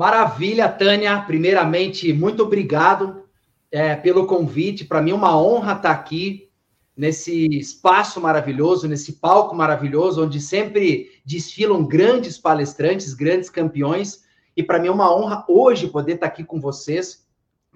Maravilha, Tânia. Primeiramente, muito obrigado é, pelo convite. Para mim, é uma honra estar aqui nesse espaço maravilhoso, nesse palco maravilhoso, onde sempre desfilam grandes palestrantes, grandes campeões. E para mim é uma honra hoje poder estar aqui com vocês,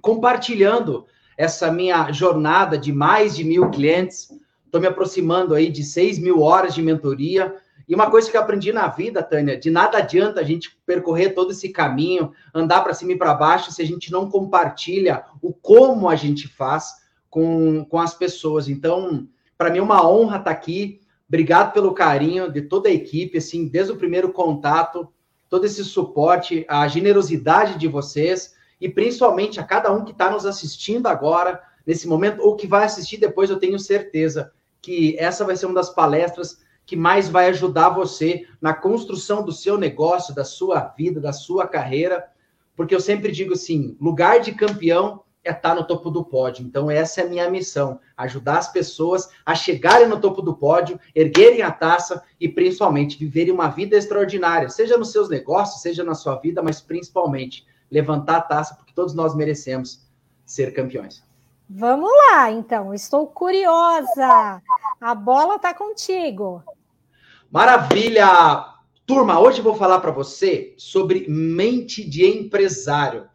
compartilhando essa minha jornada de mais de mil clientes, Estou me aproximando aí de 6 mil horas de mentoria. E uma coisa que eu aprendi na vida, Tânia, de nada adianta a gente percorrer todo esse caminho, andar para cima e para baixo, se a gente não compartilha o como a gente faz com, com as pessoas. Então, para mim é uma honra estar aqui. Obrigado pelo carinho de toda a equipe, assim, desde o primeiro contato, todo esse suporte, a generosidade de vocês e principalmente a cada um que está nos assistindo agora, nesse momento, ou que vai assistir depois, eu tenho certeza que essa vai ser uma das palestras que mais vai ajudar você na construção do seu negócio, da sua vida, da sua carreira, porque eu sempre digo assim, lugar de campeão é estar no topo do pódio. Então essa é a minha missão, ajudar as pessoas a chegarem no topo do pódio, erguerem a taça e principalmente viverem uma vida extraordinária, seja nos seus negócios, seja na sua vida, mas principalmente levantar a taça porque todos nós merecemos ser campeões. Vamos lá, então. Estou curiosa. A bola está contigo. Maravilha! Turma, hoje vou falar para você sobre mente de empresário.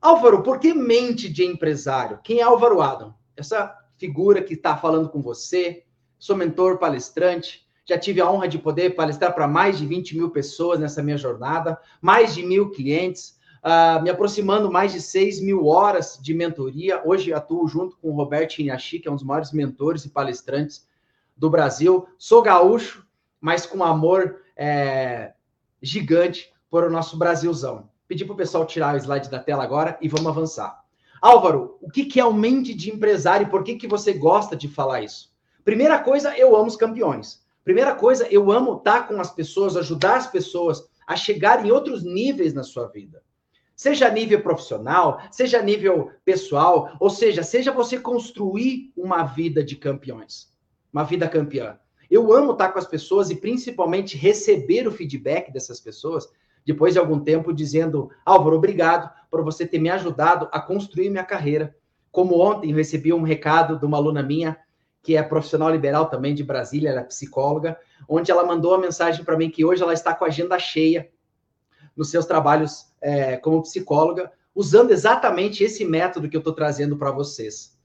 Álvaro, por que mente de empresário? Quem é Álvaro Adam? Essa figura que está falando com você, sou mentor palestrante, já tive a honra de poder palestrar para mais de 20 mil pessoas nessa minha jornada, mais de mil clientes, uh, me aproximando mais de 6 mil horas de mentoria. Hoje atuo junto com o Roberto Inhachi, que é um dos maiores mentores e palestrantes do Brasil. Sou gaúcho, mas com amor é, gigante por o nosso Brasilzão. Pedi para o pessoal tirar o slide da tela agora e vamos avançar. Álvaro, o que, que é o mente de empresário e por que, que você gosta de falar isso? Primeira coisa, eu amo os campeões. Primeira coisa, eu amo estar com as pessoas, ajudar as pessoas a chegar em outros níveis na sua vida seja a nível profissional, seja a nível pessoal, ou seja, seja você construir uma vida de campeões, uma vida campeã. Eu amo estar com as pessoas e principalmente receber o feedback dessas pessoas depois de algum tempo dizendo: Álvaro, obrigado por você ter me ajudado a construir minha carreira. Como ontem recebi um recado de uma aluna minha, que é profissional liberal também de Brasília, ela é psicóloga, onde ela mandou uma mensagem para mim que hoje ela está com a agenda cheia nos seus trabalhos é, como psicóloga, usando exatamente esse método que eu estou trazendo para vocês.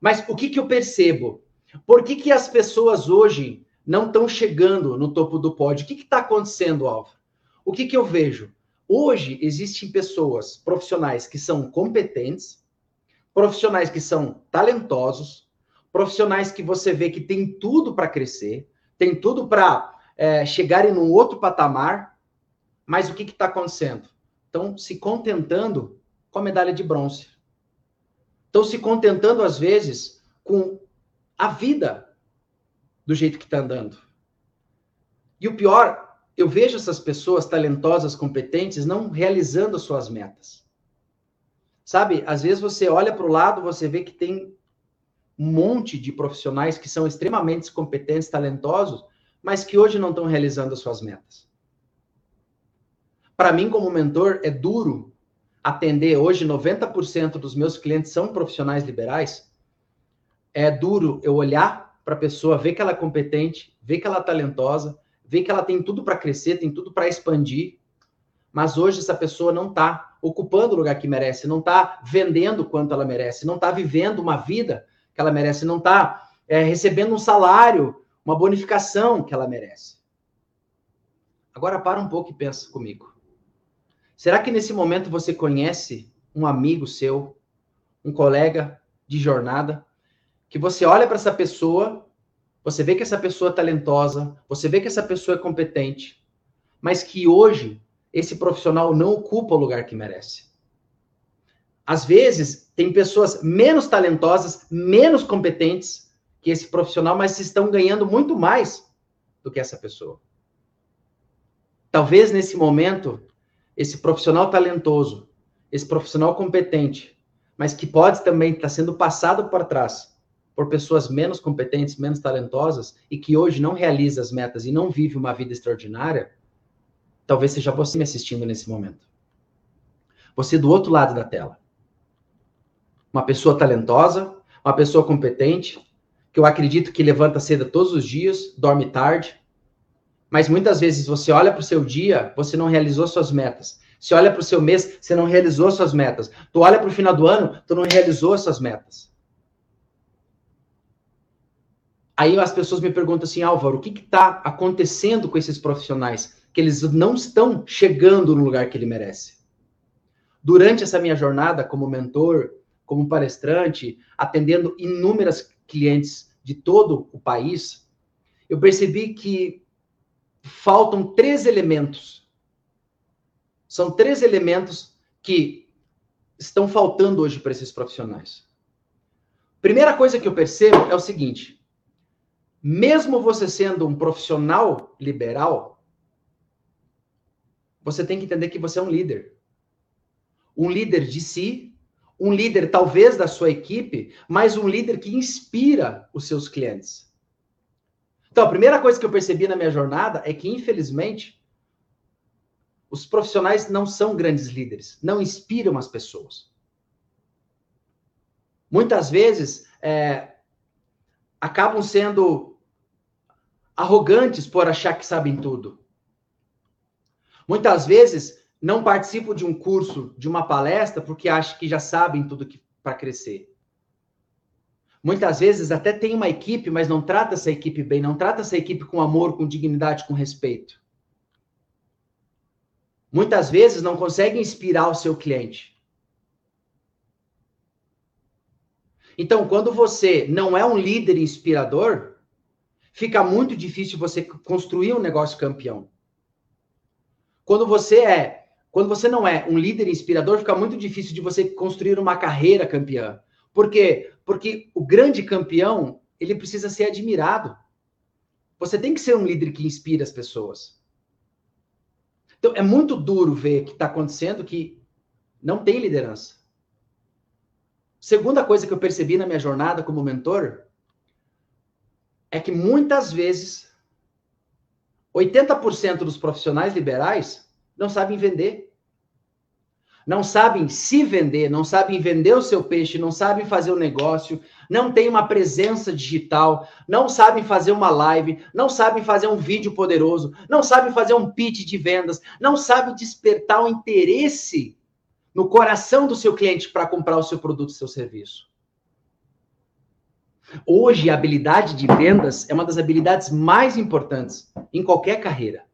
Mas o que, que eu percebo? Por que, que as pessoas hoje não estão chegando no topo do pódio? O que está acontecendo, Álvaro? O que, que eu vejo? Hoje existem pessoas profissionais que são competentes, profissionais que são talentosos, profissionais que você vê que tem tudo para crescer, tem tudo para é, chegarem num outro patamar, mas o que está acontecendo? Estão se contentando com a medalha de bronze. Estão se contentando, às vezes, com a vida do jeito que está andando. E o pior, eu vejo essas pessoas talentosas, competentes, não realizando as suas metas. Sabe, às vezes você olha para o lado, você vê que tem um monte de profissionais que são extremamente competentes, talentosos, mas que hoje não estão realizando as suas metas. Para mim, como mentor, é duro atender. Hoje, 90% dos meus clientes são profissionais liberais. É duro eu olhar para a pessoa, ver que ela é competente, ver que ela é talentosa, ver que ela tem tudo para crescer, tem tudo para expandir. Mas hoje essa pessoa não está ocupando o lugar que merece, não está vendendo quanto ela merece, não está vivendo uma vida que ela merece, não está é, recebendo um salário, uma bonificação que ela merece. Agora para um pouco e pensa comigo. Será que nesse momento você conhece um amigo seu, um colega de jornada, que você olha para essa pessoa, você vê que essa pessoa é talentosa, você vê que essa pessoa é competente, mas que hoje esse profissional não ocupa o lugar que merece. Às vezes, tem pessoas menos talentosas, menos competentes que esse profissional, mas estão ganhando muito mais do que essa pessoa. Talvez nesse momento, esse profissional talentoso, esse profissional competente, mas que pode também estar sendo passado para trás por pessoas menos competentes, menos talentosas e que hoje não realiza as metas e não vive uma vida extraordinária, talvez seja você me assistindo nesse momento. Você do outro lado da tela. Uma pessoa talentosa, uma pessoa competente, que eu acredito que levanta cedo todos os dias, dorme tarde, mas muitas vezes você olha para o seu dia, você não realizou suas metas. Você olha para o seu mês, você não realizou suas metas. Tu olha para o final do ano, tu não realizou suas metas. Aí as pessoas me perguntam assim, Álvaro, o que está acontecendo com esses profissionais? Que eles não estão chegando no lugar que ele merece. Durante essa minha jornada como mentor, como palestrante, atendendo inúmeras clientes de todo o país, eu percebi que faltam três elementos. São três elementos que estão faltando hoje para esses profissionais. Primeira coisa que eu percebo é o seguinte: mesmo você sendo um profissional liberal, você tem que entender que você é um líder. Um líder de si, um líder talvez da sua equipe, mas um líder que inspira os seus clientes. Então, a primeira coisa que eu percebi na minha jornada é que, infelizmente, os profissionais não são grandes líderes, não inspiram as pessoas. Muitas vezes é, acabam sendo arrogantes por achar que sabem tudo. Muitas vezes não participam de um curso, de uma palestra, porque acham que já sabem tudo para crescer. Muitas vezes até tem uma equipe, mas não trata essa equipe bem, não trata essa equipe com amor, com dignidade, com respeito. Muitas vezes não consegue inspirar o seu cliente. Então, quando você não é um líder inspirador, fica muito difícil você construir um negócio campeão. Quando você é, quando você não é um líder inspirador, fica muito difícil de você construir uma carreira campeã. Por quê? Porque o grande campeão, ele precisa ser admirado. Você tem que ser um líder que inspira as pessoas. Então, é muito duro ver que está acontecendo que não tem liderança. Segunda coisa que eu percebi na minha jornada como mentor é que muitas vezes 80% dos profissionais liberais não sabem vender não sabem se vender, não sabem vender o seu peixe, não sabem fazer o negócio, não têm uma presença digital, não sabem fazer uma live, não sabem fazer um vídeo poderoso, não sabem fazer um pitch de vendas, não sabem despertar o interesse no coração do seu cliente para comprar o seu produto, seu serviço. Hoje, a habilidade de vendas é uma das habilidades mais importantes em qualquer carreira.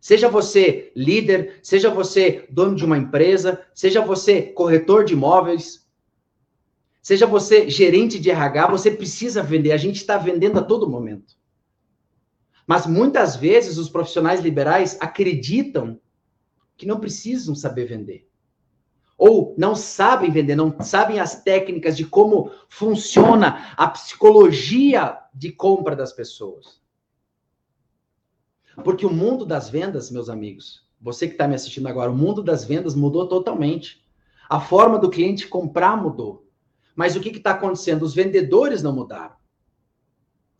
Seja você líder, seja você dono de uma empresa, seja você corretor de imóveis, seja você gerente de RH, você precisa vender. A gente está vendendo a todo momento. Mas muitas vezes os profissionais liberais acreditam que não precisam saber vender. Ou não sabem vender, não sabem as técnicas de como funciona a psicologia de compra das pessoas. Porque o mundo das vendas, meus amigos, você que está me assistindo agora, o mundo das vendas mudou totalmente. A forma do cliente comprar mudou. Mas o que está acontecendo? Os vendedores não mudaram.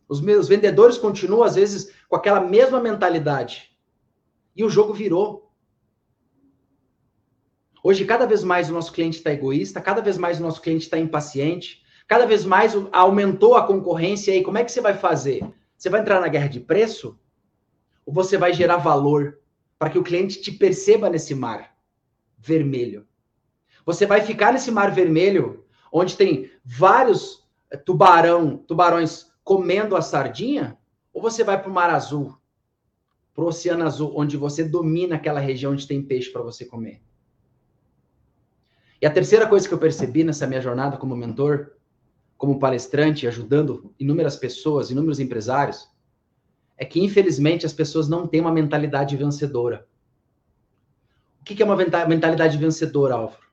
Os meus vendedores continuam, às vezes, com aquela mesma mentalidade. E o jogo virou. Hoje, cada vez mais o nosso cliente está egoísta, cada vez mais o nosso cliente está impaciente, cada vez mais aumentou a concorrência. E aí, como é que você vai fazer? Você vai entrar na guerra de preço? Ou você vai gerar valor para que o cliente te perceba nesse mar vermelho? Você vai ficar nesse mar vermelho, onde tem vários eh, tubarão, tubarões comendo a sardinha, ou você vai para o mar azul, para o oceano azul, onde você domina aquela região onde tem peixe para você comer? E a terceira coisa que eu percebi nessa minha jornada como mentor, como palestrante, ajudando inúmeras pessoas, inúmeros empresários, é que, infelizmente, as pessoas não têm uma mentalidade vencedora. que é uma mentalidade vencedora, Álvaro?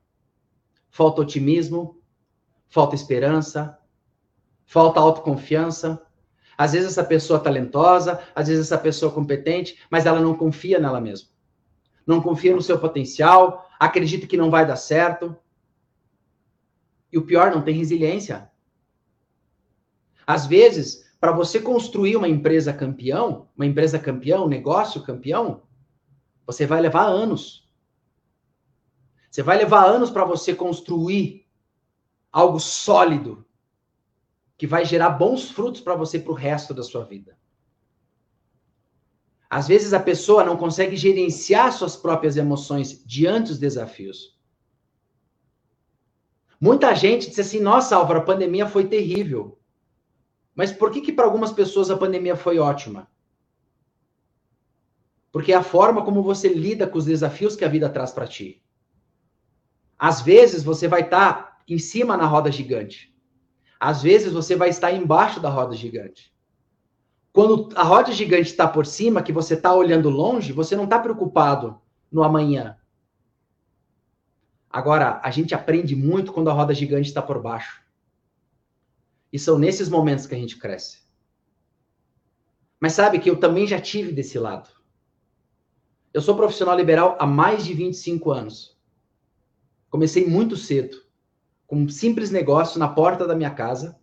Falta otimismo, falta esperança, falta autoconfiança. Às vezes essa pessoa é talentosa, às vezes essa pessoa é competente, mas ela não confia nela mesma. Não confia no seu potencial, acredita que não vai dar certo. E o pior, não tem resiliência. Às vezes, para você construir uma empresa campeão, uma empresa campeão, negócio campeão, você vai levar anos. Você vai levar anos para você construir algo sólido que vai gerar bons frutos para você para o resto da sua vida. Às vezes a pessoa não consegue gerenciar suas próprias emoções diante dos desafios. Muita gente diz assim: nossa, Álvaro, a pandemia foi terrível. Mas por que, que para algumas pessoas a pandemia foi ótima? Porque é a forma como você lida com os desafios que a vida traz para ti. Às vezes você vai estar tá em cima na roda gigante. Às vezes você vai estar embaixo da roda gigante. Quando a roda gigante está por cima, que você está olhando longe, você não está preocupado no amanhã. Agora, a gente aprende muito quando a roda gigante está por baixo. E são nesses momentos que a gente cresce. Mas sabe que eu também já tive desse lado. Eu sou profissional liberal há mais de 25 anos. Comecei muito cedo, com um simples negócio na porta da minha casa,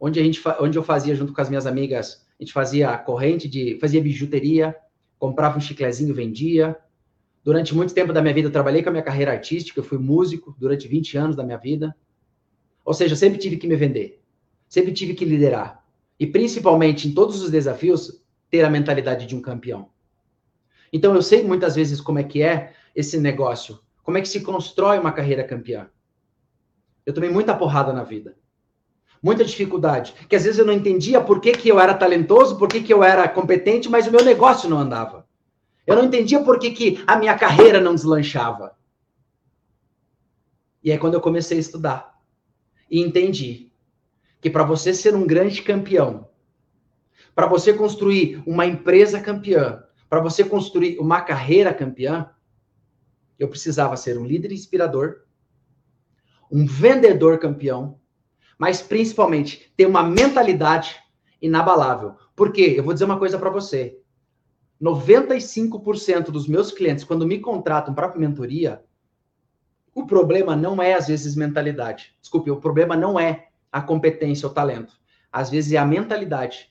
onde, a gente, onde eu fazia junto com as minhas amigas, a gente fazia corrente de, fazia bijuteria, comprava um chiclezinho, vendia. Durante muito tempo da minha vida eu trabalhei com a minha carreira artística, eu fui músico durante 20 anos da minha vida. Ou seja, eu sempre tive que me vender. Sempre tive que liderar. E principalmente em todos os desafios, ter a mentalidade de um campeão. Então eu sei muitas vezes como é que é esse negócio, como é que se constrói uma carreira campeã. Eu tomei muita porrada na vida. Muita dificuldade. Que às vezes eu não entendia por que, que eu era talentoso, por que, que eu era competente, mas o meu negócio não andava. Eu não entendia por que, que a minha carreira não deslanchava. E aí quando eu comecei a estudar e entendi que para você ser um grande campeão, para você construir uma empresa campeã, para você construir uma carreira campeã, eu precisava ser um líder inspirador, um vendedor campeão, mas principalmente ter uma mentalidade inabalável. Porque eu vou dizer uma coisa para você. 95% dos meus clientes, quando me contratam para mentoria, o problema não é, às vezes, mentalidade. Desculpe, o problema não é a competência, o talento. Às vezes é a mentalidade.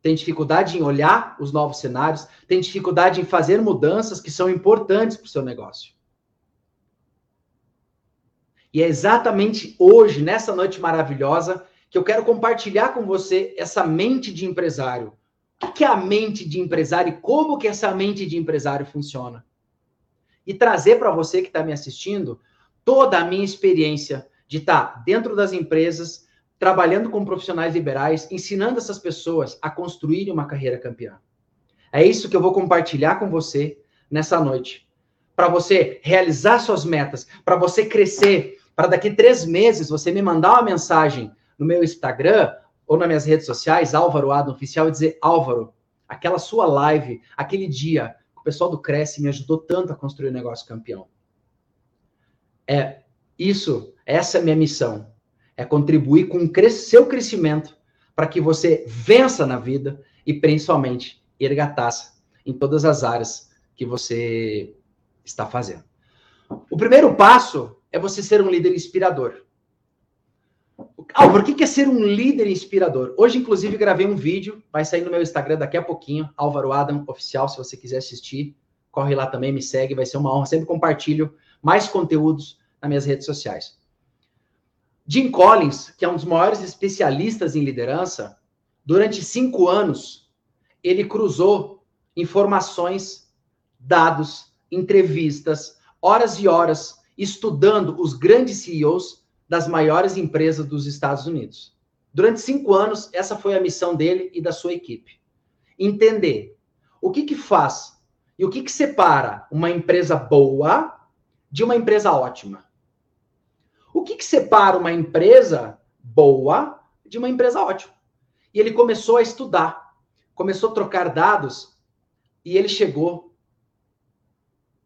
Tem dificuldade em olhar os novos cenários, tem dificuldade em fazer mudanças que são importantes para o seu negócio. E é exatamente hoje, nessa noite maravilhosa, que eu quero compartilhar com você essa mente de empresário. O que é a mente de empresário e como que essa mente de empresário funciona? E trazer para você que está me assistindo toda a minha experiência de estar dentro das empresas, trabalhando com profissionais liberais, ensinando essas pessoas a construírem uma carreira campeã. É isso que eu vou compartilhar com você nessa noite. Para você realizar suas metas, para você crescer, para daqui três meses você me mandar uma mensagem no meu Instagram ou nas minhas redes sociais, Álvaro Adam Oficial, e dizer: Álvaro, aquela sua live, aquele dia, o pessoal do Cresce me ajudou tanto a construir o um negócio campeão. É isso essa é a minha missão. É contribuir com o seu crescimento para que você vença na vida e principalmente erga taça em todas as áreas que você está fazendo. O primeiro passo é você ser um líder inspirador. Álvaro, o que é ser um líder inspirador? Hoje, inclusive, gravei um vídeo, vai sair no meu Instagram daqui a pouquinho, Álvaro Adam Oficial, se você quiser assistir, corre lá também, me segue, vai ser uma honra. Sempre compartilho mais conteúdos nas minhas redes sociais. Jim Collins, que é um dos maiores especialistas em liderança, durante cinco anos, ele cruzou informações, dados, entrevistas, horas e horas, estudando os grandes CEOs das maiores empresas dos Estados Unidos. Durante cinco anos, essa foi a missão dele e da sua equipe. Entender o que, que faz e o que, que separa uma empresa boa de uma empresa ótima. O que, que separa uma empresa boa de uma empresa ótima? E ele começou a estudar, começou a trocar dados e ele chegou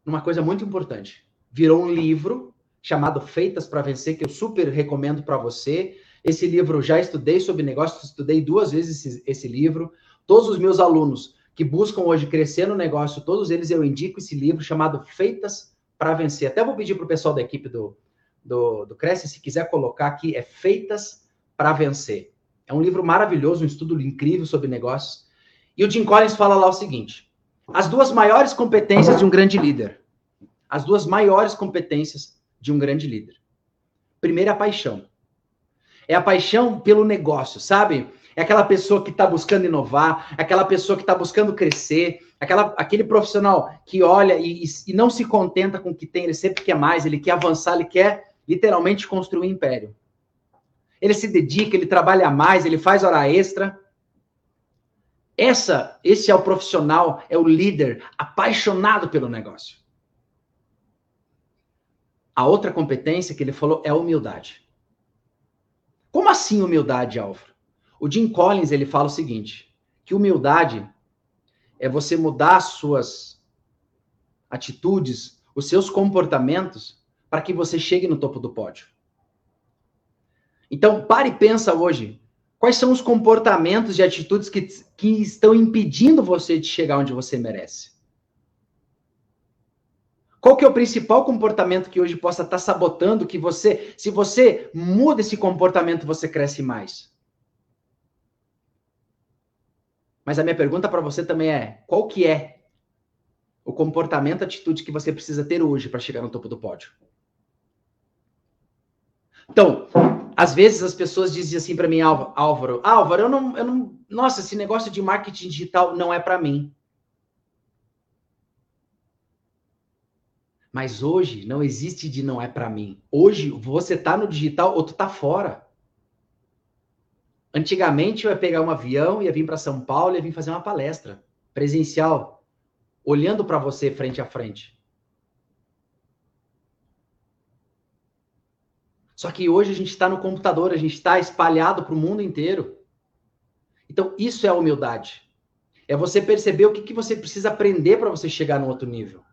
numa coisa muito importante. Virou um livro chamado Feitas para Vencer, que eu super recomendo para você. Esse livro já estudei sobre negócios, estudei duas vezes esse, esse, livro. Todos os meus alunos que buscam hoje crescer no negócio, todos eles eu indico esse livro chamado Feitas para Vencer. Até vou pedir para o pessoal da equipe do, do, do Cresce, se quiser colocar aqui, é Feitas para Vencer. É um livro maravilhoso, um estudo incrível sobre negócios. E o Jim Collins fala lá o seguinte: as duas maiores competências de um grande líder. As duas maiores competências de um grande líder. Primeiro, é a paixão. É a paixão pelo negócio, sabe? É aquela pessoa que está buscando inovar, é aquela pessoa que está buscando crescer, aquela, aquele profissional que olha e, e, não se contenta com o que tem, ele sempre quer mais, ele quer avançar, ele quer literalmente construir um império. Ele se dedica, ele trabalha mais, ele faz hora extra. Essa, esse é o profissional, é o líder apaixonado pelo negócio. A outra competência que ele falou é a humildade. Como assim humildade, Álvaro? O Jim Collins ele fala o seguinte: que humildade é você mudar as suas atitudes, os seus comportamentos, para que você chegue no topo do pódio. Então, pare e pensa hoje. Quais são os comportamentos e atitudes que, que estão impedindo você de chegar onde você merece? Qual que é o principal comportamento que hoje possa estar sabotando que você, se você muda esse comportamento, você cresce mais? Mas a minha pergunta para você também é: qual que é o comportamento, atitude que você precisa ter hoje para chegar no topo do pódio? Então, às vezes as pessoas dizem assim para mim, Álvaro, Álvaro, eu não, eu não, nossa, esse negócio de marketing digital não é para mim. Mas hoje não existe de não é para mim. Hoje você tá no digital ou tu tá fora. Antigamente eu ia pegar um avião, ia vir para São Paulo, ia vir fazer uma palestra presencial, olhando para você frente a frente. Só que hoje a gente está no computador, a gente está espalhado para o mundo inteiro. Então, isso é humildade. É você perceber o que, que você precisa aprender para você chegar no outro nível.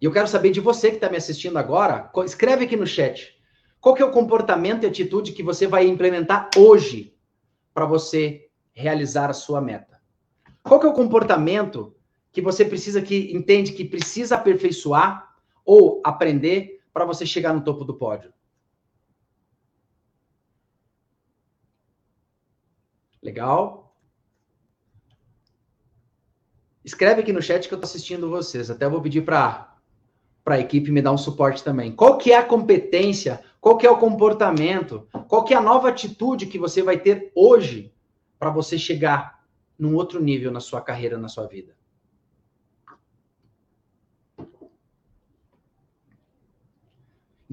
E eu quero saber de você que está me assistindo agora, escreve aqui no chat. Qual que é o comportamento e atitude que você vai implementar hoje para você realizar a sua meta? Qual que é o comportamento que você precisa que entende que precisa aperfeiçoar ou aprender para você chegar no topo do pódio? Legal? Escreve aqui no chat que eu estou assistindo vocês. Até vou pedir para para a equipe me dar um suporte também. Qual que é a competência? Qual que é o comportamento? Qual que é a nova atitude que você vai ter hoje para você chegar num outro nível na sua carreira, na sua vida?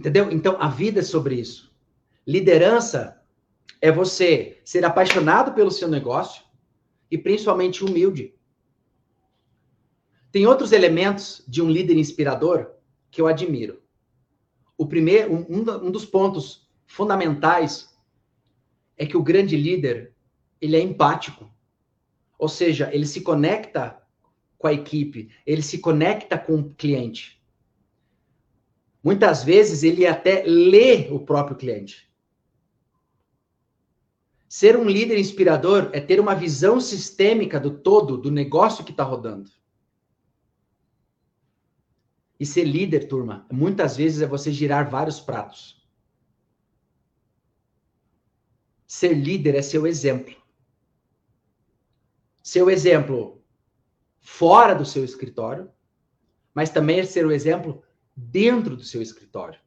Entendeu? Então, a vida é sobre isso. Liderança é você ser apaixonado pelo seu negócio e principalmente humilde. Tem outros elementos de um líder inspirador que eu admiro. O primeiro, um, um dos pontos fundamentais é que o grande líder ele é empático, ou seja, ele se conecta com a equipe, ele se conecta com o cliente. Muitas vezes ele até lê o próprio cliente. Ser um líder inspirador é ter uma visão sistêmica do todo, do negócio que está rodando. E ser líder, turma, muitas vezes é você girar vários pratos. Ser líder é seu exemplo. Seu exemplo fora do seu escritório, mas também é ser o exemplo dentro do seu escritório.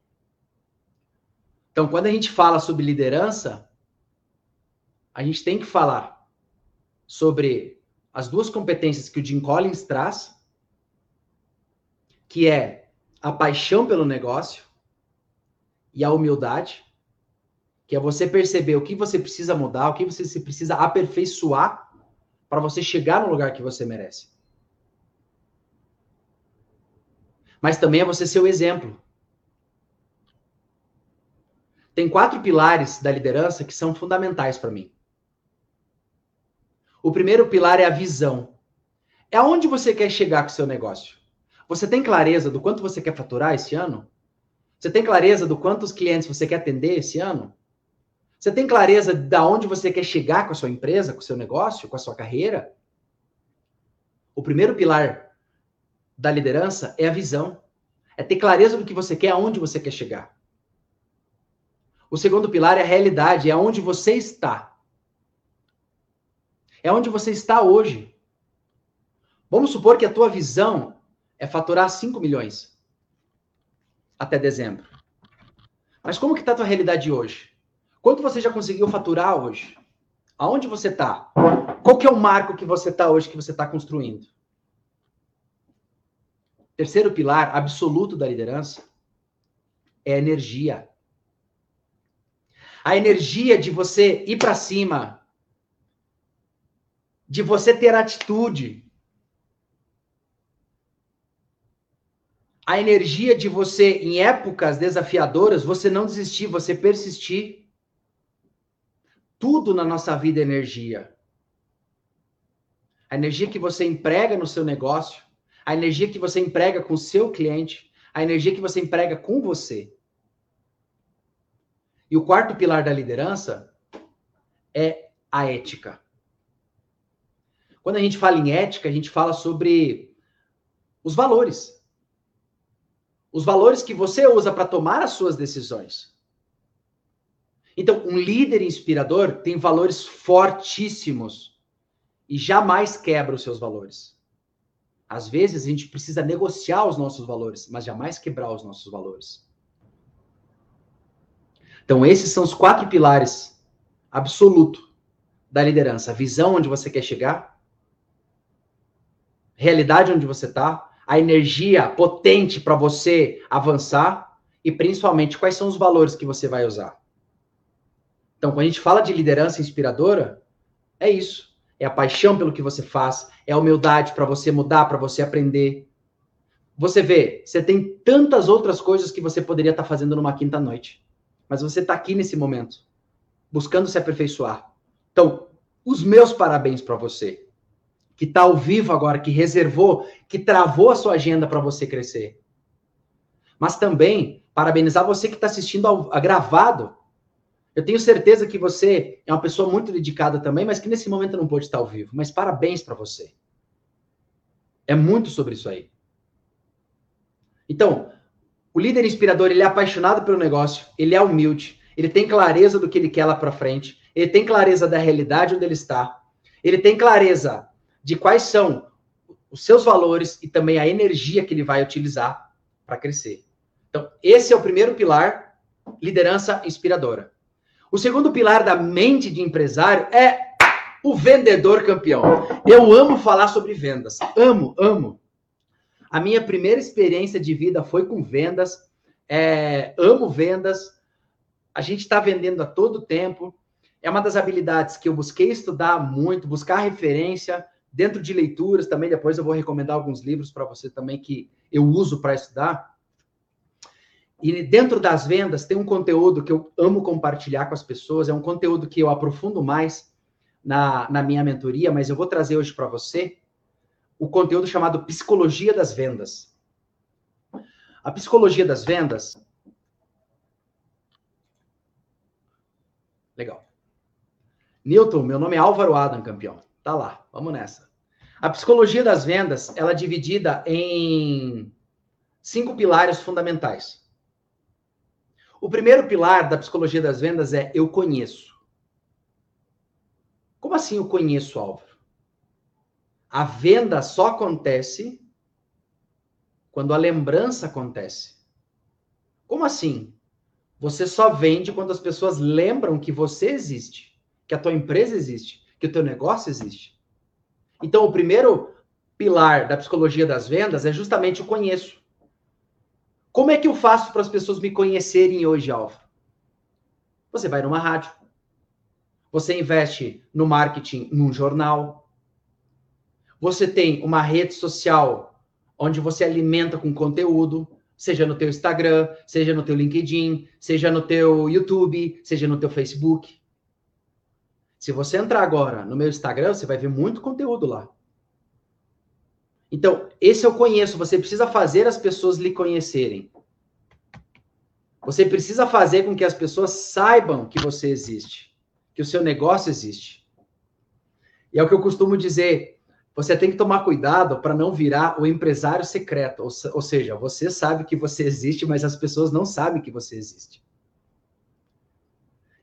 Então, quando a gente fala sobre liderança, a gente tem que falar sobre as duas competências que o Jim Collins traz que é a paixão pelo negócio e a humildade, que é você perceber o que você precisa mudar, o que você precisa aperfeiçoar para você chegar no lugar que você merece. Mas também é você ser o exemplo. Tem quatro pilares da liderança que são fundamentais para mim. O primeiro pilar é a visão é aonde você quer chegar com o seu negócio. Você tem clareza do quanto você quer faturar esse ano? Você tem clareza do quantos clientes você quer atender esse ano? Você tem clareza de onde você quer chegar com a sua empresa, com o seu negócio, com a sua carreira? O primeiro pilar da liderança é a visão. É ter clareza do que você quer, aonde você quer chegar. O segundo pilar é a realidade, é onde você está. É onde você está hoje. Vamos supor que a tua visão é faturar 5 milhões até dezembro. Mas como que está a tua realidade hoje? Quanto você já conseguiu faturar hoje? Aonde você está? Qual que é o marco que você está hoje, que você está construindo? Terceiro pilar absoluto da liderança é a energia. A energia de você ir para cima, de você ter atitude, a energia de você, em épocas desafiadoras, você não desistir, você persistir. Tudo na nossa vida é energia. A energia que você emprega no seu negócio, a energia que você emprega com o seu cliente, a energia que você emprega com você. E o quarto pilar da liderança é a ética. Quando a gente fala em ética, a gente fala sobre os valores. Os valores que você usa para tomar as suas decisões. Então, um líder inspirador tem valores fortíssimos e jamais quebra os seus valores. Às vezes a gente precisa negociar os nossos valores, mas jamais quebrar os nossos valores. Então, esses são os quatro pilares absoluto da liderança: a visão onde você quer chegar, realidade onde você está, a energia potente para você avançar e principalmente quais são os valores que você vai usar. Então, quando a gente fala de liderança inspiradora, é isso. É a paixão pelo que você faz, é a humildade para você mudar, para você aprender. Você vê, você tem tantas outras coisas que você poderia estar tá fazendo numa quinta noite. Mas você está aqui nesse momento, buscando se aperfeiçoar. Então, os meus parabéns para você, que está ao vivo agora, que reservou, que travou a sua agenda para você crescer. Mas também parabenizar você que está assistindo ao, gravado eu tenho certeza que você é uma pessoa muito dedicada também, mas que nesse momento não pôde estar ao vivo. Mas parabéns para você. É muito sobre isso aí. Então, o líder inspirador, ele é apaixonado pelo negócio, ele é humilde, ele tem clareza do que ele quer lá para frente, ele tem clareza da realidade onde ele está, ele tem clareza de quais são os seus valores e também a energia que ele vai utilizar para crescer. Então, esse é o primeiro pilar, liderança inspiradora. O segundo pilar da mente de empresário é o vendedor campeão. Eu amo falar sobre vendas. Amo, amo. A minha primeira experiência de vida foi com vendas. É, amo vendas. A gente está vendendo a todo tempo. É uma das habilidades que eu busquei estudar muito, buscar referência dentro de leituras também. Depois eu vou recomendar alguns livros para você também que eu uso para estudar. E dentro das vendas tem um conteúdo que eu amo compartilhar com as pessoas, é um conteúdo que eu aprofundo mais na, na minha mentoria, mas eu vou trazer hoje para você o conteúdo chamado Psicologia das Vendas. A psicologia das vendas. Legal. Newton, meu nome é Álvaro Adam, campeão. Tá lá, vamos nessa. A psicologia das vendas, ela é dividida em cinco pilares fundamentais. O primeiro pilar da psicologia das vendas é eu conheço. Como assim eu conheço, Álvaro? A venda só acontece quando a lembrança acontece. Como assim? Você só vende quando as pessoas lembram que você existe, que a tua empresa existe, que o teu negócio existe. Então, o primeiro pilar da psicologia das vendas é justamente o conheço. Como é que eu faço para as pessoas me conhecerem hoje, Alfa? Você vai numa rádio. Você investe no marketing num jornal. Você tem uma rede social onde você alimenta com conteúdo, seja no teu Instagram, seja no teu LinkedIn, seja no teu YouTube, seja no teu Facebook. Se você entrar agora no meu Instagram, você vai ver muito conteúdo lá. Então, esse eu conheço. Você precisa fazer as pessoas lhe conhecerem. Você precisa fazer com que as pessoas saibam que você existe, que o seu negócio existe. E é o que eu costumo dizer: você tem que tomar cuidado para não virar o empresário secreto. Ou, ou, seja, você sabe que você existe, mas as pessoas não sabem que você existe.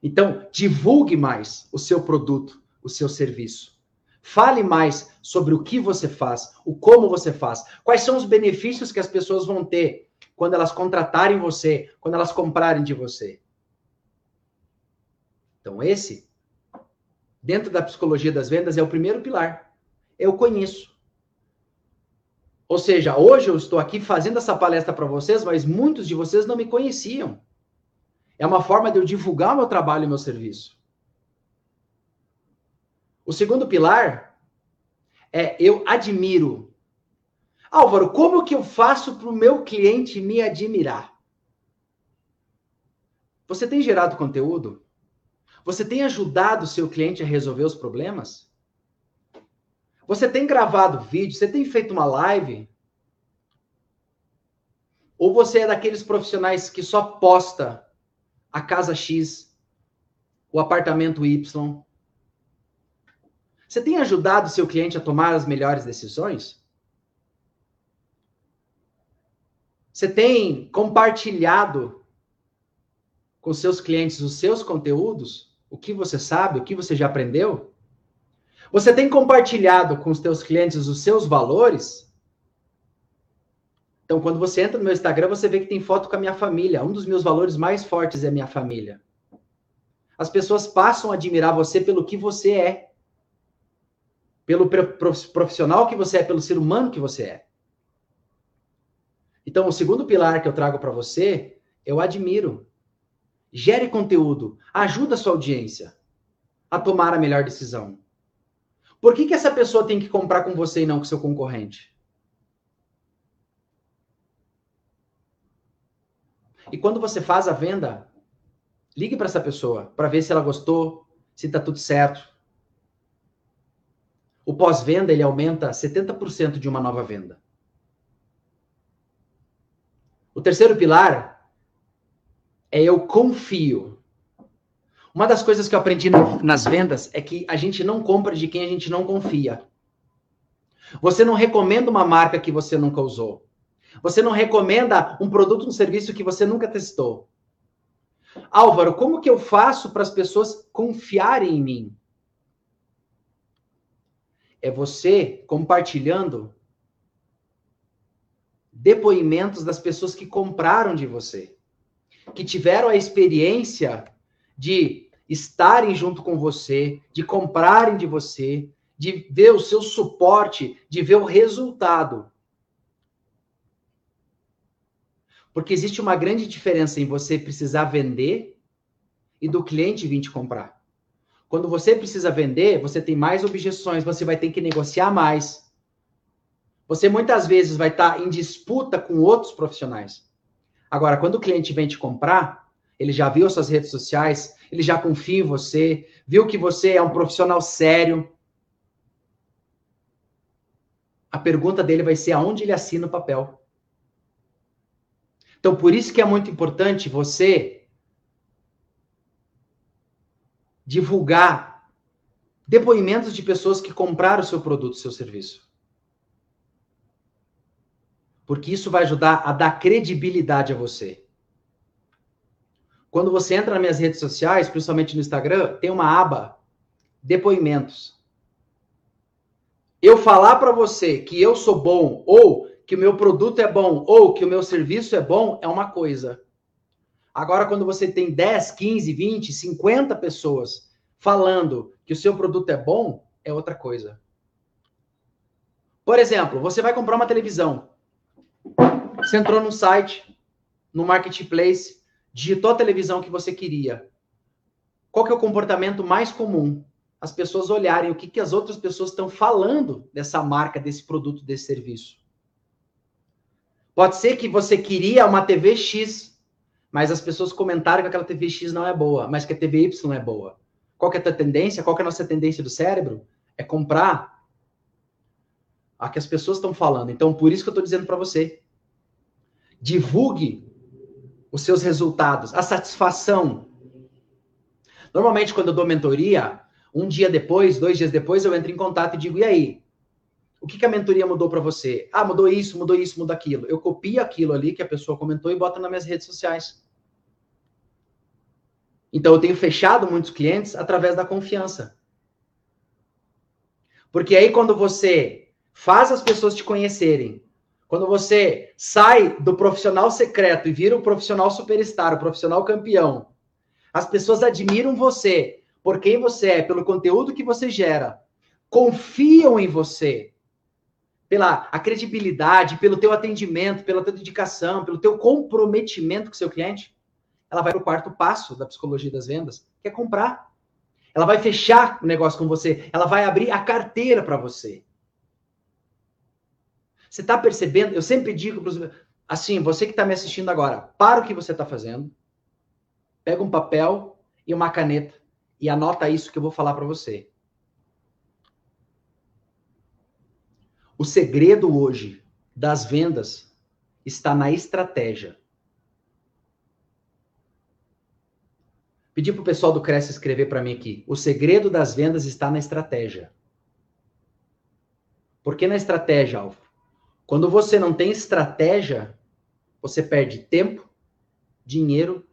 Então, divulgue mais o seu produto, o seu serviço. Fale mais sobre o que você faz, o como você faz, quais são os benefícios que as pessoas vão ter quando elas contratarem você, quando elas comprarem de você. Então, esse, dentro da psicologia das vendas, é o primeiro pilar. Eu conheço. Ou seja, hoje eu estou aqui fazendo essa palestra para vocês, mas muitos de vocês não me conheciam. É uma forma de eu divulgar o meu trabalho e meu serviço. O segundo pilar é eu admiro. Álvaro, como que eu faço para o meu cliente me admirar? Você tem gerado conteúdo? Você tem ajudado o seu cliente a resolver os problemas? Você tem gravado vídeo? Você tem feito uma live? Ou você é daqueles profissionais que só posta a casa X, o apartamento Y? Você tem ajudado seu cliente a tomar as melhores decisões? Você tem compartilhado com seus clientes os seus conteúdos? O que você sabe, o que você já aprendeu? Você tem compartilhado com os seus clientes os seus valores? Então, quando você entra no meu Instagram, você vê que tem foto com a minha família. Um dos meus valores mais fortes é a minha família. As pessoas passam a admirar você pelo que você é pelo profissional que você é, pelo ser humano que você é. Então, o segundo pilar que eu trago para você, eu admiro. Gere conteúdo, ajuda a sua audiência a tomar a melhor decisão. Por que, que essa pessoa tem que comprar com você e não com seu concorrente? E quando você faz a venda, ligue para essa pessoa para ver se ela gostou, se está tudo certo. O pós-venda ele aumenta 70% de uma nova venda. O terceiro pilar é eu confio. Uma das coisas que eu aprendi nas vendas é que a gente não compra de quem a gente não confia. Você não recomenda uma marca que você nunca usou. Você não recomenda um produto, um serviço que você nunca testou. Álvaro, como que eu faço para as pessoas confiarem em mim? É você compartilhando depoimentos das pessoas que compraram de você, que tiveram a experiência de estarem junto com você, de comprarem de você, de ver o seu suporte, de ver o resultado. Porque existe uma grande diferença em você precisar vender e do cliente vir te comprar. Quando você precisa vender, você tem mais objeções, você vai ter que negociar mais. Você muitas vezes vai estar em disputa com outros profissionais. Agora, quando o cliente vem te comprar, ele já viu suas redes sociais, ele já confia em você, viu que você é um profissional sério. A pergunta dele vai ser aonde ele assina o papel. Então, por isso que é muito importante você divulgar depoimentos de pessoas que compraram o seu produto, o seu serviço. Porque isso vai ajudar a dar credibilidade a você. Quando você entra nas minhas redes sociais, principalmente no Instagram, tem uma aba depoimentos. Eu falar para você que eu sou bom ou que o meu produto é bom ou que o meu serviço é bom é uma coisa. Agora, quando você tem 10, 15, 20, 50 pessoas falando que o seu produto é bom, é outra coisa. Por exemplo, você vai comprar uma televisão. Você entrou no site, no marketplace, digitou a televisão que você queria. Qual que é o comportamento mais comum? As pessoas olharem o que, que as outras pessoas estão falando dessa marca, desse produto, desse serviço. Pode ser que você queria uma TV X, mas as pessoas comentaram que aquela TV X não é boa, mas que a TV Y é boa. Qual que é a tua tendência? Qual que é a nossa tendência do cérebro? É comprar a que as pessoas estão falando. Então, por isso que eu estou dizendo para você. Divulgue os seus resultados, a satisfação. Normalmente, quando eu dou mentoria, um dia depois, dois dias depois, eu entro em contato e digo: e aí? O que, que a mentoria mudou para você? Ah, mudou isso, mudou isso, mudou aquilo. Eu copio aquilo ali que a pessoa comentou e boto nas minhas redes sociais. Então, eu tenho fechado muitos clientes através da confiança. Porque aí, quando você faz as pessoas te conhecerem, quando você sai do profissional secreto e vira o profissional superstar, o profissional campeão, as pessoas admiram você por quem você é, pelo conteúdo que você gera, confiam em você, pela a credibilidade, pelo teu atendimento, pela tua dedicação, pelo teu comprometimento com o seu cliente, ela vai para o quarto passo da psicologia das vendas, que é comprar. Ela vai fechar o negócio com você, ela vai abrir a carteira para você. Você está percebendo? Eu sempre digo para os. Assim, você que está me assistindo agora, para o que você está fazendo, pega um papel e uma caneta e anota isso que eu vou falar para você. O segredo hoje das vendas está na estratégia. Pedi para o pessoal do Cresce escrever para mim aqui. O segredo das vendas está na estratégia. Por que na estratégia, Alvo? Quando você não tem estratégia, você perde tempo, dinheiro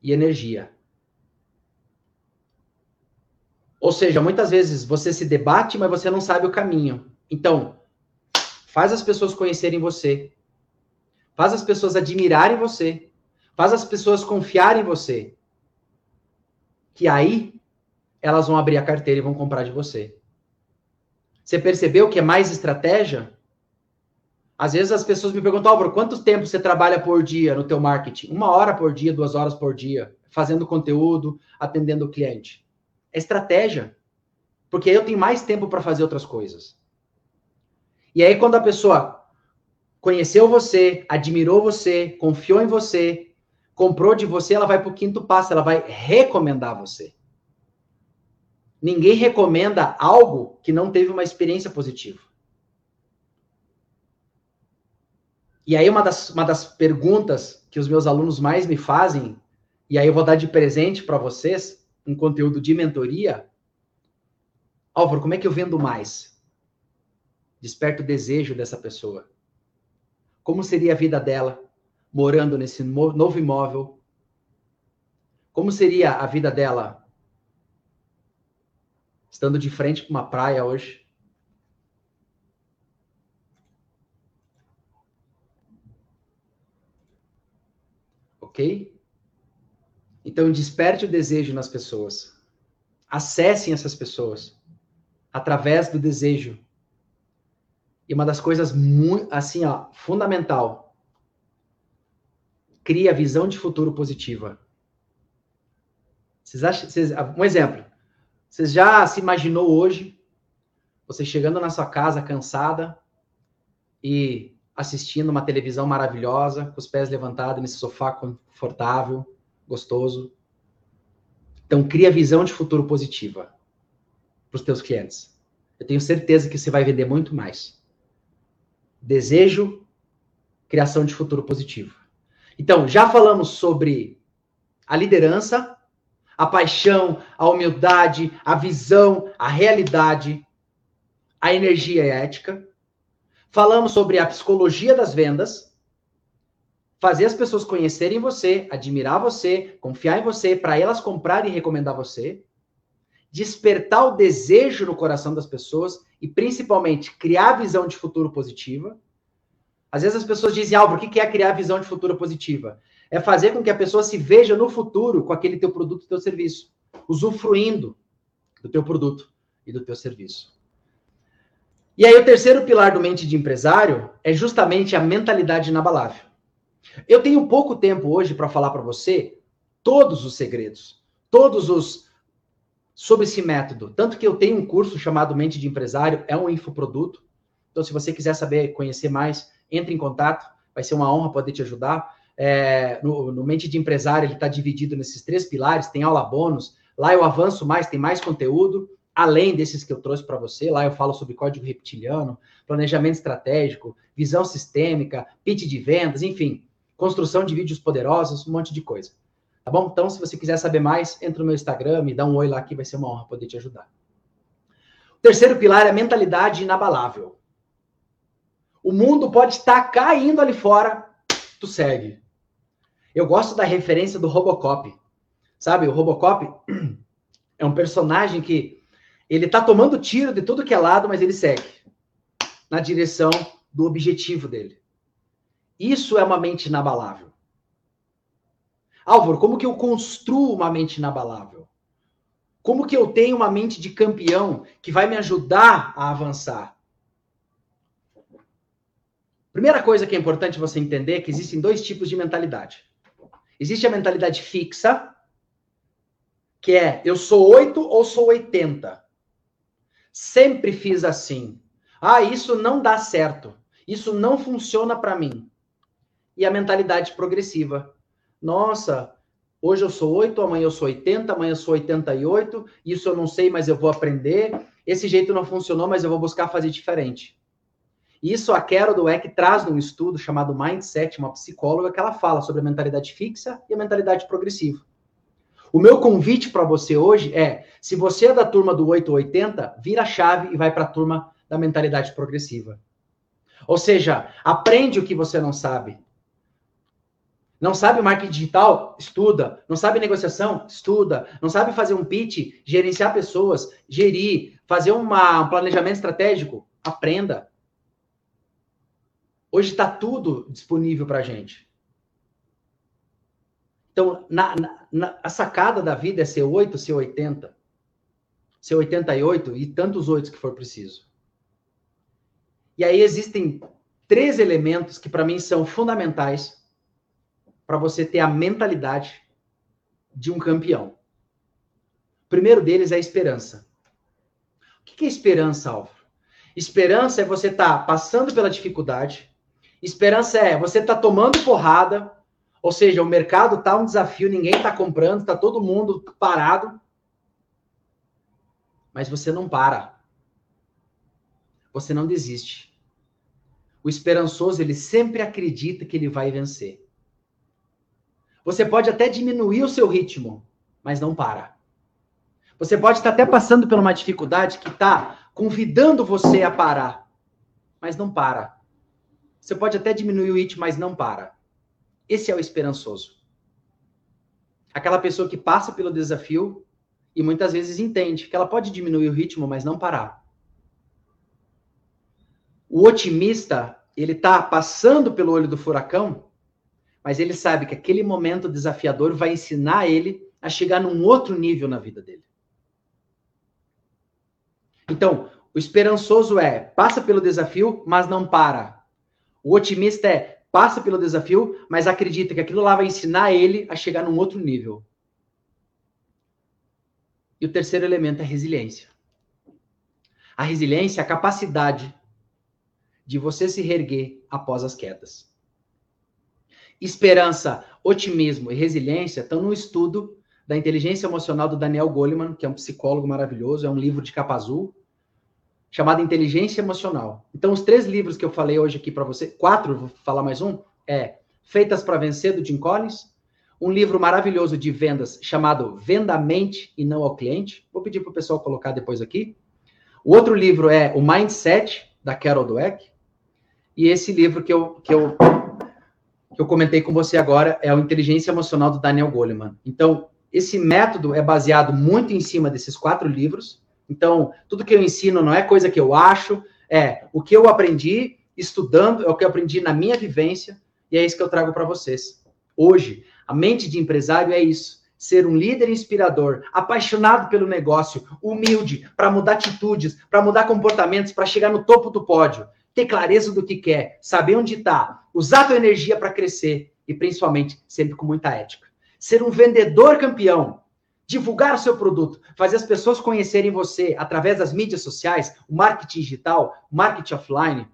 e energia. Ou seja, muitas vezes você se debate, mas você não sabe o caminho. Então, faz as pessoas conhecerem você. Faz as pessoas admirarem você. Faz as pessoas confiarem em você. Que aí elas vão abrir a carteira e vão comprar de você. Você percebeu que é mais estratégia? Às vezes as pessoas me perguntam, Álvaro, quanto tempo você trabalha por dia no teu marketing? Uma hora por dia, duas horas por dia, fazendo conteúdo, atendendo o cliente. É estratégia. Porque aí eu tenho mais tempo para fazer outras coisas. E aí quando a pessoa conheceu você, admirou você, confiou em você, comprou de você, ela vai para o quinto passo, ela vai recomendar você. Ninguém recomenda algo que não teve uma experiência positiva. E aí, uma das, uma das perguntas que os meus alunos mais me fazem, e aí eu vou dar de presente para vocês, um conteúdo de mentoria. Álvaro, como é que eu vendo mais? Desperta o desejo dessa pessoa. Como seria a vida dela morando nesse novo imóvel? Como seria a vida dela estando de frente para uma praia hoje? ok? Então, desperte o desejo nas pessoas. Acessem essas pessoas através do desejo. E uma das coisas muito, assim, ó, fundamental. Cria visão de futuro positiva. Vocês acham, vocês, um exemplo. Você já se imaginou hoje você chegando na sua casa cansada e assistindo uma televisão maravilhosa, com os pés levantados nesse sofá confortável, gostoso. Então, cria visão de futuro positiva para os teus clientes. Eu tenho certeza que você vai vender muito mais. Desejo, criação de futuro positivo. Então, já falamos sobre a liderança, a paixão, a humildade, a visão, a realidade, a energia e a ética. Falamos sobre a psicologia das vendas, fazer as pessoas conhecerem você, admirar você, confiar em você, para elas comprarem e recomendar você, despertar o desejo no coração das pessoas e principalmente criar visão de futuro positiva. Às vezes as pessoas dizem, Álvaro, o que é criar visão de futuro positiva? É fazer com que a pessoa se veja no futuro com aquele teu produto, teu serviço, usufruindo do teu produto e do teu serviço. E aí, o terceiro pilar do mente de empresário é justamente a mentalidade inabalável. Eu tenho pouco tempo hoje para falar para você todos os segredos, todos os sobre esse método. Tanto que eu tenho um curso chamado Mente de Empresário, é um infoproduto. Então, se você quiser saber, conhecer mais, entre em contato. Vai ser uma honra poder te ajudar. É, no, no Mente de Empresário, ele está dividido nesses três pilares. Tem aula bônus. Lá eu avanço mais, tem mais conteúdo além desses que eu trouxe para você, lá eu falo sobre código reptiliano, planejamento estratégico, visão sistêmica, pitch de vendas, enfim, construção de vídeos poderosos, um monte de coisa. Tá bom? Então, se você quiser saber mais, entra no meu Instagram, me dá um oi lá que vai ser uma honra poder te ajudar. O terceiro pilar é a mentalidade inabalável. O mundo pode estar caindo ali fora, tu segue. Eu gosto da referência do Robocop. Sabe, o Robocop é um personagem que ele tá tomando tiro de tudo que é lado, mas ele segue na direção do objetivo dele. Isso é uma mente inabalável. Álvaro, como que eu construo uma mente inabalável? Como que eu tenho uma mente de campeão que vai me ajudar a avançar? Primeira coisa que é importante você entender é que existem dois tipos de mentalidade. Existe a mentalidade fixa, que é eu sou 8 ou sou 80. Sempre fiz assim. Ah, isso não dá certo. Isso não funciona para mim. E a mentalidade progressiva. Nossa, hoje eu sou 8, amanhã eu sou 80, amanhã eu sou 88. Isso eu não sei, mas eu vou aprender. Esse jeito não funcionou, mas eu vou buscar fazer diferente. Isso a Carol Dweck traz num estudo chamado Mindset, uma psicóloga, que ela fala sobre a mentalidade fixa e a mentalidade progressiva. O meu convite para você hoje é: se você é da turma do 880, vira a chave e vai para a turma da mentalidade progressiva. Ou seja, aprende o que você não sabe. Não sabe marketing digital? Estuda. Não sabe negociação? Estuda. Não sabe fazer um pitch, gerenciar pessoas, gerir, fazer uma, um planejamento estratégico? Aprenda. Hoje está tudo disponível para a gente. Então, na, na, a sacada da vida é ser 8, ser 80, ser 88 e tantos oitos que for preciso. E aí existem três elementos que para mim são fundamentais para você ter a mentalidade de um campeão. O primeiro deles é a esperança. O que é esperança, Álvaro? Esperança é você estar tá passando pela dificuldade, Esperança é você tá tomando porrada, ou seja, o mercado tá um desafio, ninguém tá comprando, tá todo mundo parado. Mas você não para. Você não desiste. O esperançoso, ele sempre acredita que ele vai vencer. Você pode até diminuir o seu ritmo, mas não para. Você pode estar até passando por uma dificuldade que está convidando você a parar, mas não para. Você pode até diminuir o it, mas não para. Esse é o esperançoso. Aquela pessoa que passa pelo desafio e muitas vezes entende que ela pode diminuir o ritmo, mas não parar. O otimista, ele está passando pelo olho do furacão, mas ele sabe que aquele momento desafiador vai ensinar ele a chegar num outro nível na vida dele. Então, o esperançoso é passa pelo desafio, mas não para. O otimista é passa pelo desafio, mas acredita que aquilo lá vai ensinar ele a chegar num outro nível. E o terceiro elemento é a resiliência. A resiliência é a capacidade de você se reerguer após as quedas. Esperança, otimismo e resiliência estão no estudo da inteligência emocional do Daniel Goleman, que é um psicólogo maravilhoso, é um livro de capa azul, chamada Inteligência Emocional. Então, os três livros que eu falei hoje aqui para você, quatro, vou falar mais um, é Feitas para Vencer, do Jim Collins, um livro maravilhoso de vendas chamado Venda Mente e Não ao Cliente. Vou pedir para o pessoal colocar depois aqui. O outro livro é O Mindset, da Carol Dweck. E esse livro que eu, que eu, que eu comentei com você agora é o Inteligência Emocional, do Daniel Goleman. Então, esse método é baseado muito em cima desses quatro livros. Então, tudo que eu ensino não é coisa que eu acho, é o que eu aprendi estudando, é o que eu aprendi na minha vivência, e é isso que eu trago para vocês. Hoje, a mente de empresário é isso. Ser um líder inspirador, apaixonado pelo negócio, humilde, para mudar atitudes, para mudar comportamentos, para chegar no topo do pódio, ter clareza do que quer, saber onde está, usar a tua energia para crescer e principalmente sempre com muita ética. Ser um vendedor campeão, divulgar o seu produto, fazer as pessoas conhecerem você através das mídias sociais, o marketing digital, marketing offline,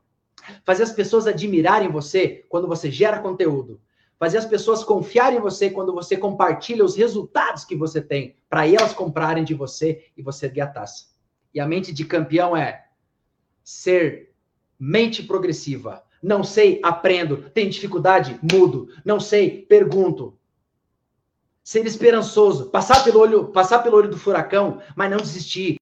fazer as pessoas admirarem você quando você gera conteúdo, fazer as pessoas confiarem em você quando você compartilha os resultados que você tem, para elas comprarem de você e você erguer a taça. E a mente de campeão é ser mente progressiva. Não sei, aprendo. Tenho dificuldade, mudo. Não sei, pergunto. Ser esperançoso, passar pelo olho, passar pelo olho do furacão, mas não desistir,